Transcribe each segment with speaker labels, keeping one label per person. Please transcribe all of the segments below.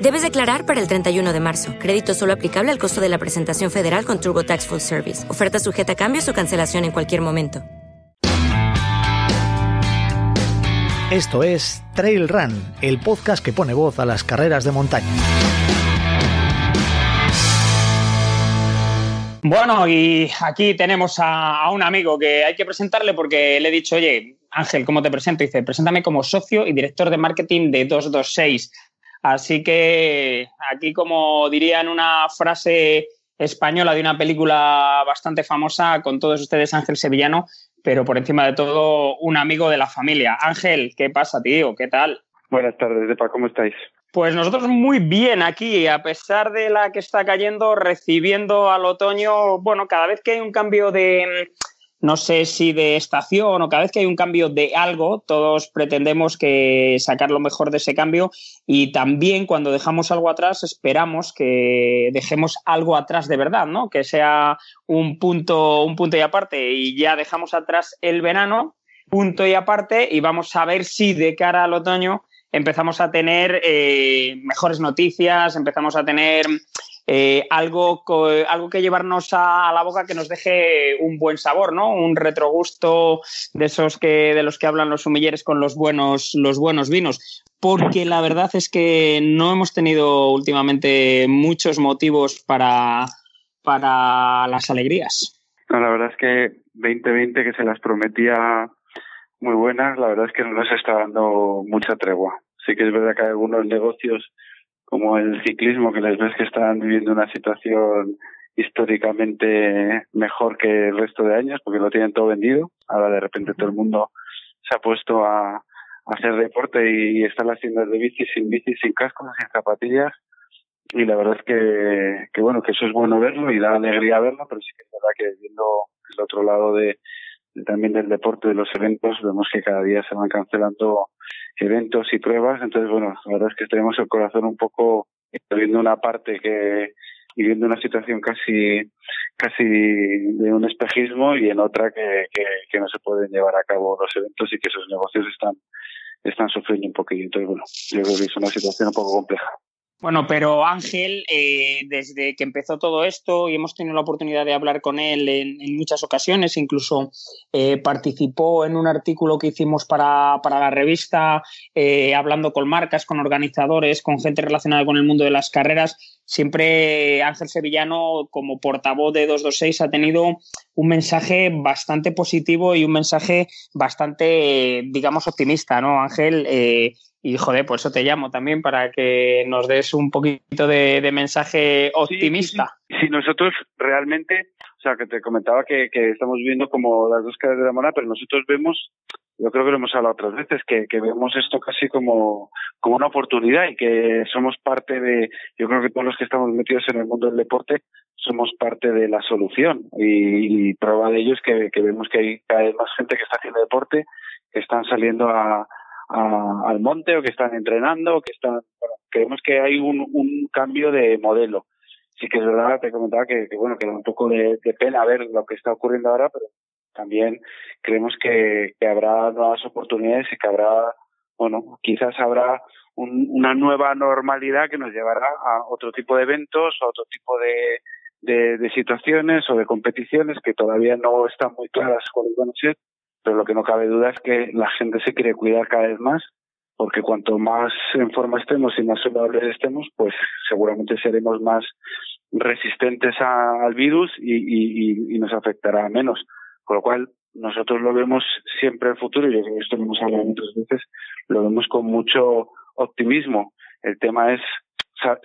Speaker 1: Debes declarar para el 31 de marzo. Crédito solo aplicable al costo de la presentación federal con TurboTax Full Service. Oferta sujeta a cambios o cancelación en cualquier momento.
Speaker 2: Esto es Trail Run, el podcast que pone voz a las carreras de montaña.
Speaker 3: Bueno, y aquí tenemos a, a, un amigo que hay que presentarle porque le he dicho, oye, Ángel, ¿cómo te presento? dice, preséntame como socio y director de marketing de 226. Así que aquí, como diría en una frase española de una película bastante famosa, con todos ustedes Ángel Sevillano, pero por encima de todo un amigo de la familia. Ángel, ¿qué pasa, tío? ¿Qué tal?
Speaker 4: Buenas tardes, Depa, ¿cómo estáis?
Speaker 3: Pues nosotros muy bien aquí, a pesar de la que está cayendo, recibiendo al otoño, bueno, cada vez que hay un cambio de, no sé si de estación o cada vez que hay un cambio de algo, todos pretendemos que sacar lo mejor de ese cambio y también cuando dejamos algo atrás esperamos que dejemos algo atrás de verdad, ¿no? Que sea un punto, un punto y aparte y ya dejamos atrás el verano, punto y aparte y vamos a ver si de cara al otoño empezamos a tener eh, mejores noticias, empezamos a tener eh, algo, algo que llevarnos a, la boca que nos deje un buen sabor, ¿no? Un retrogusto de esos que, de los que hablan los sumilleres con los buenos, los buenos vinos. Porque la verdad es que no hemos tenido últimamente muchos motivos para, para las alegrías.
Speaker 4: No, la verdad es que 2020 que se las prometía muy buenas, la verdad es que no nos está dando mucha tregua. Sí que es verdad que hay algunos negocios como el ciclismo que les ves que están viviendo una situación históricamente mejor que el resto de años porque lo tienen todo vendido. Ahora de repente todo el mundo se ha puesto a, a hacer deporte y, están haciendo de bici sin bici, sin cascos, sin zapatillas. Y la verdad es que, que bueno, que eso es bueno verlo y da alegría verlo, pero sí que es verdad que viendo el otro lado de también del deporte, de los eventos, vemos que cada día se van cancelando eventos y pruebas. Entonces, bueno, la verdad es que tenemos el corazón un poco viendo una parte que y viendo una situación casi casi de un espejismo y en otra que, que, que no se pueden llevar a cabo los eventos y que esos negocios están están sufriendo un poquillo. Entonces, bueno, yo creo que es una situación un poco compleja.
Speaker 3: Bueno, pero Ángel, eh, desde que empezó todo esto y hemos tenido la oportunidad de hablar con él en, muchas ocasiones, incluso eh, participó en un artículo que hicimos para, para la revista, eh, hablando con marcas, con organizadores, con gente relacionada con el mundo de las carreras. Siempre Ángel Sevillano, como portavoz de 226, ha tenido un mensaje bastante positivo y un mensaje bastante, digamos, optimista, ¿no, Ángel? Y joder, por eso te llamo también, para que nos des un poquito de, de mensaje optimista.
Speaker 4: Sí, sí, sí, nosotros realmente, o sea, que te comentaba que, que estamos viendo como las dos caras de la moneda, pero nosotros vemos, yo creo que lo hemos hablado otras veces, que, que vemos esto casi como, como una oportunidad y que somos parte de, yo creo que todos los que estamos metidos en el mundo del deporte somos parte de la solución y, y prueba de ello es que, que vemos que hay cada vez más gente que está haciendo deporte, que están saliendo a, a, al monte o que están entrenando o que están bueno, creemos que hay un, un cambio de modelo. Sí que es verdad te comentaba que, bueno que da un poco de, pena ver lo que está ocurriendo ahora pero también creemos que, que habrá nuevas oportunidades y que habrá bueno quizás habrá un, una nueva normalidad que nos llevará a otro tipo de eventos a otro tipo de de, de situaciones o de competiciones que todavía no están muy claras cuáles van a pero lo que no cabe duda es que la gente se quiere cuidar cada vez más, porque cuanto más en forma estemos y más saludables estemos, pues seguramente seremos más resistentes al virus y, nos afectará menos. Con lo cual, nosotros lo vemos siempre el futuro, yo creo que esto lo hemos hablado muchas veces, lo vemos con mucho optimismo. El tema es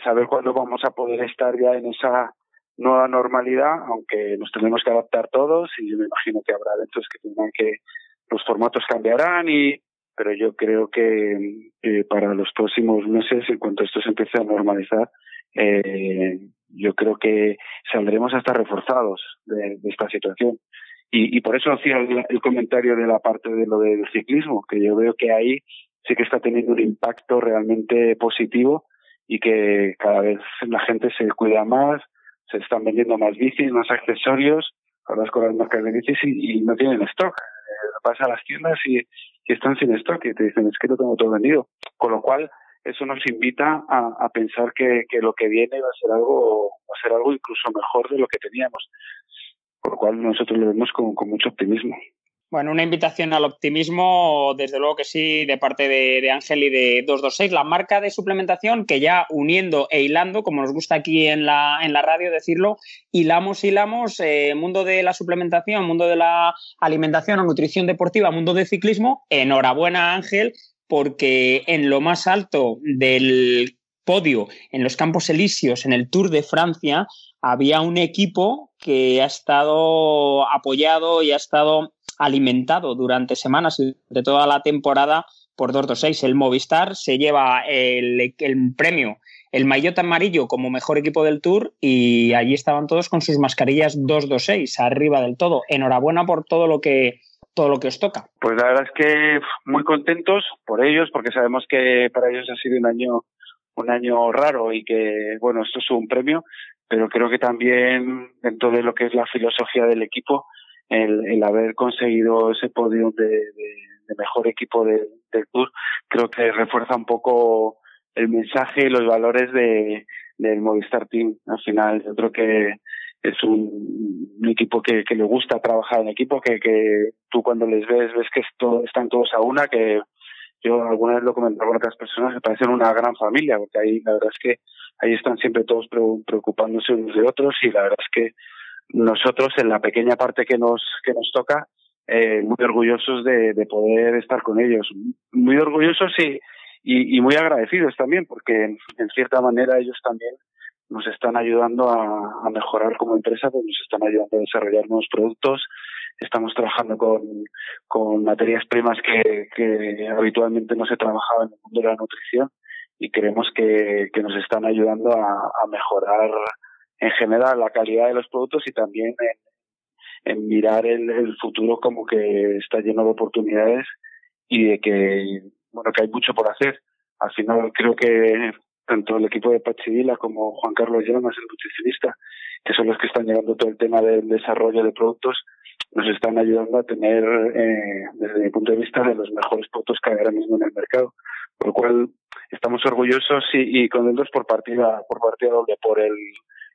Speaker 4: saber cuándo vamos a poder estar ya en esa nueva normalidad, aunque nos tenemos que adaptar todos y yo me imagino que habrá eventos que tendrán que los formatos cambiarán y pero yo creo que para los próximos meses, en cuanto esto se empiece a normalizar, eh, yo creo que saldremos hasta reforzados de, esta situación. Y, y, por eso hacía el, comentario de la parte de lo del ciclismo, que yo veo que ahí sí que está teniendo un impacto realmente positivo y que cada vez la gente se cuida más, se están vendiendo más bicis, más accesorios, hablas con las marcas de bicis y, no tienen stock. Eh, vas a las tiendas y, están sin stock y te dicen es que lo tengo todo vendido. Con lo cual, eso nos invita a, pensar que, lo que viene va a ser algo, va a ser algo incluso mejor de lo que teníamos. Por lo cual nosotros lo vemos con mucho optimismo.
Speaker 3: Bueno, una invitación al optimismo, desde luego que sí, de parte de, de, Ángel y de 226, la marca de suplementación que ya uniendo e hilando, como nos gusta aquí en la, en la radio decirlo, hilamos, hilamos, eh, mundo de la suplementación, mundo de la alimentación o nutrición deportiva, mundo de ciclismo. Enhorabuena, Ángel, porque en lo más alto del podio, en los Campos Elíseos, en el Tour de Francia, había un equipo que ha estado apoyado y ha estado alimentado durante semanas de toda la temporada por 226. El Movistar se lleva el, el premio, el maillot amarillo como mejor equipo del Tour y allí estaban todos con sus mascarillas 226 arriba del todo. Enhorabuena por todo lo que todo lo que os toca.
Speaker 4: Pues la verdad es que muy contentos por ellos porque sabemos que para ellos ha sido un año un año raro y que bueno esto es un premio pero creo que también dentro de lo que es la filosofía del equipo el, haber conseguido ese podio de, mejor equipo de, del Tour, creo que refuerza un poco el mensaje y los valores de, del Movistar Team. Al final, yo creo que es un, equipo que, que, le gusta trabajar en equipo, que, que tú cuando les ves, ves que están todos a una, que yo alguna vez lo comentaba con otras personas, que parecen una gran familia, porque ahí la verdad es que ahí están siempre todos preocupándose unos de otros y la verdad es que nosotros en la pequeña parte que nos que nos toca eh, muy orgullosos de, de, poder estar con ellos. Muy orgullosos y, y, muy agradecidos también porque en, en, cierta manera ellos también nos están ayudando a, a mejorar como empresa pues nos están ayudando a desarrollar nuevos productos. Estamos trabajando con, con materias primas que, que habitualmente no se trabajaba en el mundo de la nutrición y creemos que, que nos están ayudando a, mejorar en general la calidad de los productos y también en, mirar el, el, futuro como que está lleno de oportunidades y de que bueno que hay mucho por hacer. Al final creo que tanto el equipo de Pachivila como Juan Carlos Llamas, el nutricionista, que son los que están llevando todo el tema del desarrollo de productos, nos están ayudando a tener, eh, desde mi punto de vista, de los mejores productos que hay ahora mismo en el mercado. Por lo cual estamos orgullosos y, y contentos por partida, por partida doble, por el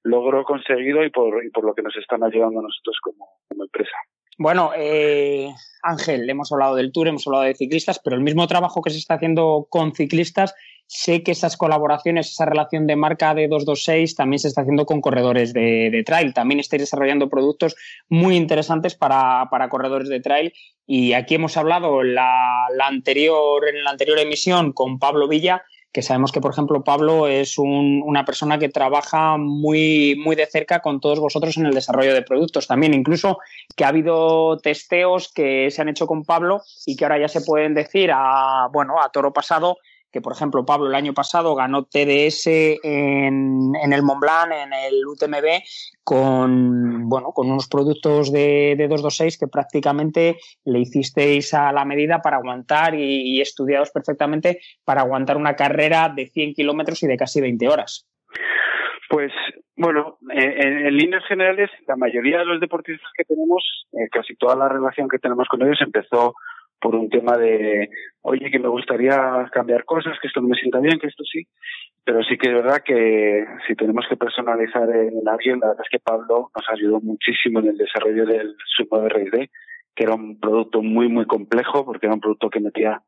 Speaker 4: logro conseguido y por, y por lo que nos están ayudando nosotros como, como empresa.
Speaker 3: Bueno, eh, Ángel, hemos hablado del Tour, hemos hablado de ciclistas, pero el mismo trabajo que se está haciendo con ciclistas, sé que esas colaboraciones, esa relación de marca de 226 también se está haciendo con corredores de, de trail. También estáis desarrollando productos muy interesantes para, para corredores de trail. Y aquí hemos hablado la, la anterior, en la anterior emisión con Pablo Villa que sabemos que, por ejemplo, Pablo es un, una persona que trabaja muy, muy de cerca con todos vosotros en el desarrollo de productos. También incluso que ha habido testeos que se han hecho con Pablo y que ahora ya se pueden decir a, bueno, a toro pasado que por ejemplo Pablo el año pasado ganó TDS en, el Mont Blanc, en el UTMB, con, bueno, con unos productos de, de 226 que prácticamente le hicisteis a la medida para aguantar y, estudiados perfectamente para aguantar una carrera de 100 kilómetros y de casi 20 horas.
Speaker 4: Pues bueno, en, en, líneas generales, la mayoría de los deportistas que tenemos, eh, casi toda la relación que tenemos con ellos empezó por un tema de, oye, que me gustaría cambiar cosas, que esto no me sienta bien, que esto sí. Pero sí que es verdad que si tenemos que personalizar en alguien, la verdad es que Pablo nos ayudó muchísimo en el desarrollo del Sumo de RD, que era un producto muy, muy complejo, porque era un producto que metía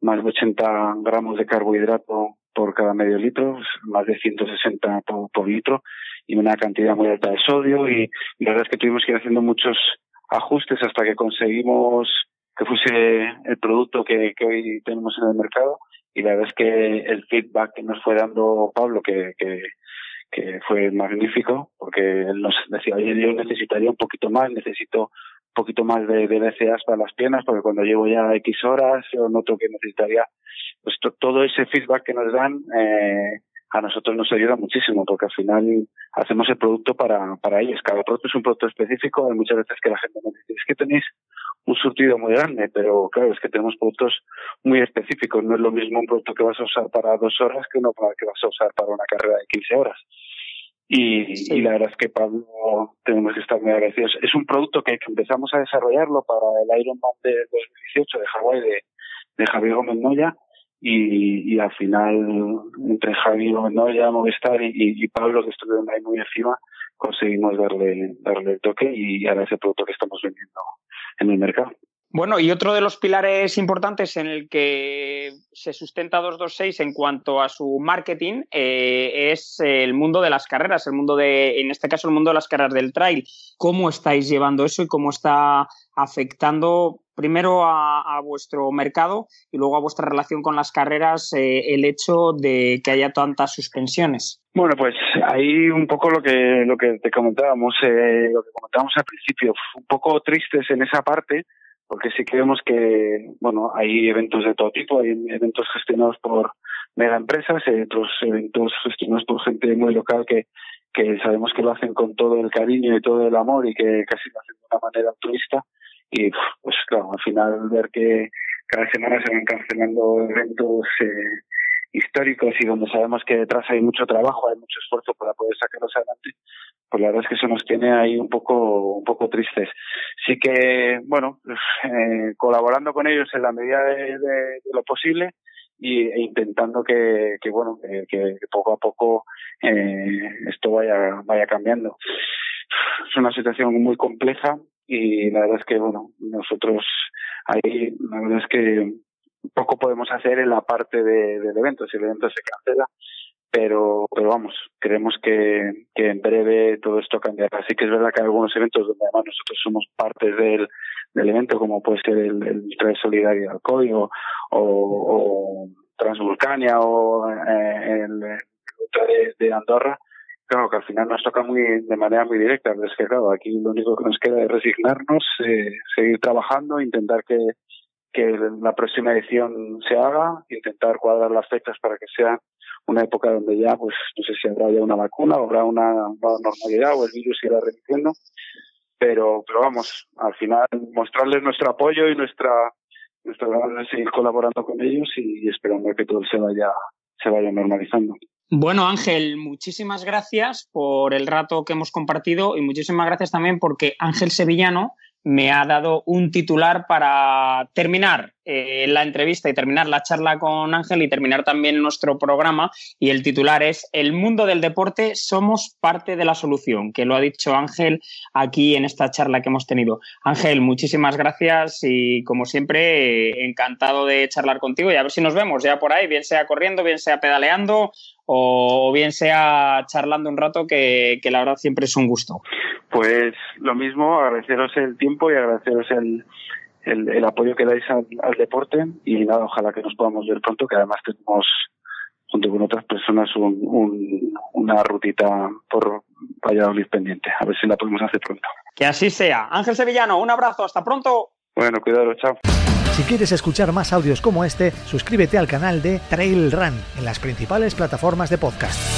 Speaker 4: más de 80 gramos de carbohidrato por cada medio litro, más de 160 por, por litro, y una cantidad muy alta de sodio. Y, y la verdad es que tuvimos que ir haciendo muchos ajustes hasta que conseguimos que fuese el producto que, que hoy tenemos en el mercado y la verdad es que el feedback que nos fue dando Pablo, que, que, que fue magnífico, porque él nos decía, oye, yo necesitaría un poquito más, necesito un poquito más de, de BCAs para las piernas, porque cuando llevo ya X horas, yo noto que necesitaría, pues todo ese feedback que nos dan, eh, a nosotros nos ayuda muchísimo, porque al final hacemos el producto para, para ellos. Cada producto es un producto específico, hay muchas veces que la gente nos dice, es que tenéis un surtido muy grande, pero claro, es que tenemos productos muy específicos. No es lo mismo un producto que vas a usar para dos horas que uno que vas a usar para una carrera de 15 horas. Y, y, la verdad es que Pablo tenemos que estar muy agradecidos. Es un producto que, que empezamos a desarrollarlo para el Ironman de 2018 de Hawái de, de Javier Gómez Noya y, y al final entre Javier Gómez Noya, Movistar y, y, Pablo que estuvieron ahí muy encima conseguimos darle, darle el toque y ahora es el producto que estamos vendiendo en el mercado.
Speaker 3: Bueno, y otro de los pilares importantes en el que se sustenta 226 en cuanto a su marketing eh, es el mundo de las carreras, el mundo de, en este caso, el mundo de las carreras del trail. ¿Cómo estáis llevando eso y cómo está afectando primero a, vuestro mercado y luego a vuestra relación con las carreras eh, el hecho de que haya tantas suspensiones?
Speaker 4: Bueno, pues ahí un poco lo que lo que te comentábamos, eh, lo que comentábamos al principio, un poco tristes en esa parte porque sí creemos que, bueno, hay eventos de todo tipo, hay eventos gestionados por mega empresas, hay otros eventos gestionados por gente muy local que, que sabemos que lo hacen con todo el cariño y todo el amor y que casi lo hacen de una manera altruista. Y pues claro, al final ver que cada semana se van cancelando eventos eh, históricos y donde sabemos que detrás hay mucho trabajo, hay mucho esfuerzo para poder sacarlos adelante, pues la verdad es que eso nos tiene ahí un poco, un poco tristes. Sí que, bueno, eh, colaborando con ellos en la medida de, de, lo posible y, e intentando que, que bueno, que, que, poco a poco eh, esto vaya, vaya cambiando. Es una situación muy compleja y la verdad es que, bueno, nosotros ahí, la verdad es que poco podemos hacer en la parte de, del evento, si el evento se cancela, pero, pero vamos, creemos que, que en breve todo esto cambiará. Así que es verdad que hay algunos eventos donde además nosotros somos parte del, del evento, como puede ser el, el Trail Solidario de Alcoy o, o, o Transvulcania o eh, el, el de, de Andorra, claro que al final nos toca muy de manera muy directa, es que claro, aquí lo único que nos queda es resignarnos, eh, seguir trabajando, intentar que, que la próxima edición se haga, intentar cuadrar las fechas para que sea una época donde ya, pues, no sé si habrá ya una vacuna, o habrá una normalidad o el virus irá remitiendo, pero, pero vamos, al final mostrarles nuestro apoyo y nuestra, nuestra ganas de seguir colaborando con ellos y esperando que todo se vaya, se vaya normalizando.
Speaker 3: Bueno, Ángel, muchísimas gracias por el rato que hemos compartido y muchísimas gracias también porque Ángel Sevillano me ha dado un titular para terminar eh, la entrevista y terminar la charla con Ángel y terminar también nuestro programa. Y el titular es El mundo del deporte, somos parte de la solución, que lo ha dicho Ángel aquí en esta charla que hemos tenido. Ángel, muchísimas gracias y como siempre, encantado de charlar contigo y a ver si nos vemos ya por ahí, bien sea corriendo, bien sea pedaleando o bien sea charlando un rato, que, que la verdad siempre es un gusto.
Speaker 4: Pues lo mismo, agradeceros el tiempo y agradeceros el, el, el apoyo que dais al, al, deporte y nada, ojalá que nos podamos ver pronto, que además tenemos junto con otras personas un, un, una rutita por Valladolid pendiente. A ver si la podemos hacer pronto.
Speaker 3: Que así sea. Ángel Sevillano, un abrazo, hasta pronto.
Speaker 4: Bueno, cuidado, chao.
Speaker 2: Si quieres escuchar más audios como este, suscríbete al canal de Trail Run en las principales plataformas de podcast.